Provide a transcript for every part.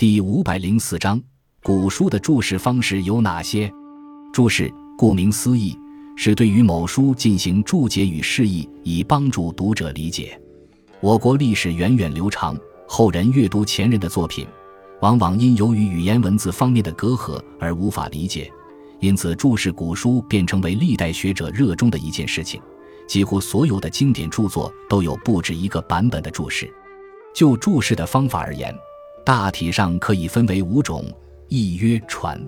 第五百零四章，古书的注释方式有哪些？注释顾名思义，是对于某书进行注解与释义，以帮助读者理解。我国历史源远流长，后人阅读前人的作品，往往因由于语言文字方面的隔阂而无法理解，因此注释古书便成为历代学者热衷的一件事情。几乎所有的经典著作都有不止一个版本的注释。就注释的方法而言，大体上可以分为五种：一曰传，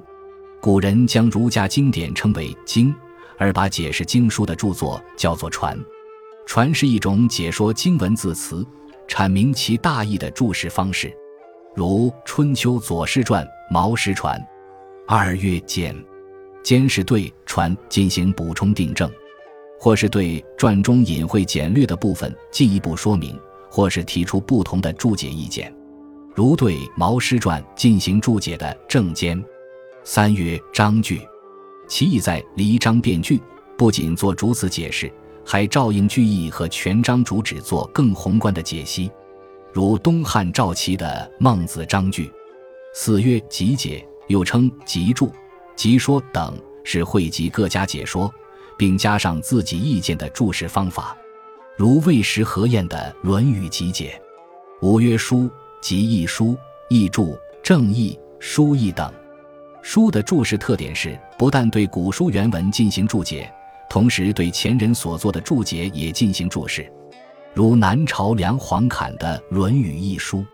古人将儒家经典称为经，而把解释经书的著作叫做传。传是一种解说经文字词、阐明其大意的注释方式，如《春秋左氏传》《毛氏传》。二月简，简是对传进行补充订正，或是对传中隐晦简略的部分进一步说明，或是提出不同的注解意见，如对《毛诗传》进行注解的正间。三曰章句，其意在离章变句，不仅做逐词解释。还照应句意和全章主旨做更宏观的解析，如东汉赵齐的《孟子章句》。四曰集解，又称集注、集说等，是汇集各家解说，并加上自己意见的注释方法，如魏时何晏的《论语集解》。五曰书，即译书、译注、正义、书译等。书的注释特点是，不但对古书原文进行注解。同时，对前人所做的注解也进行注释，如南朝梁黄侃的《论语》一书。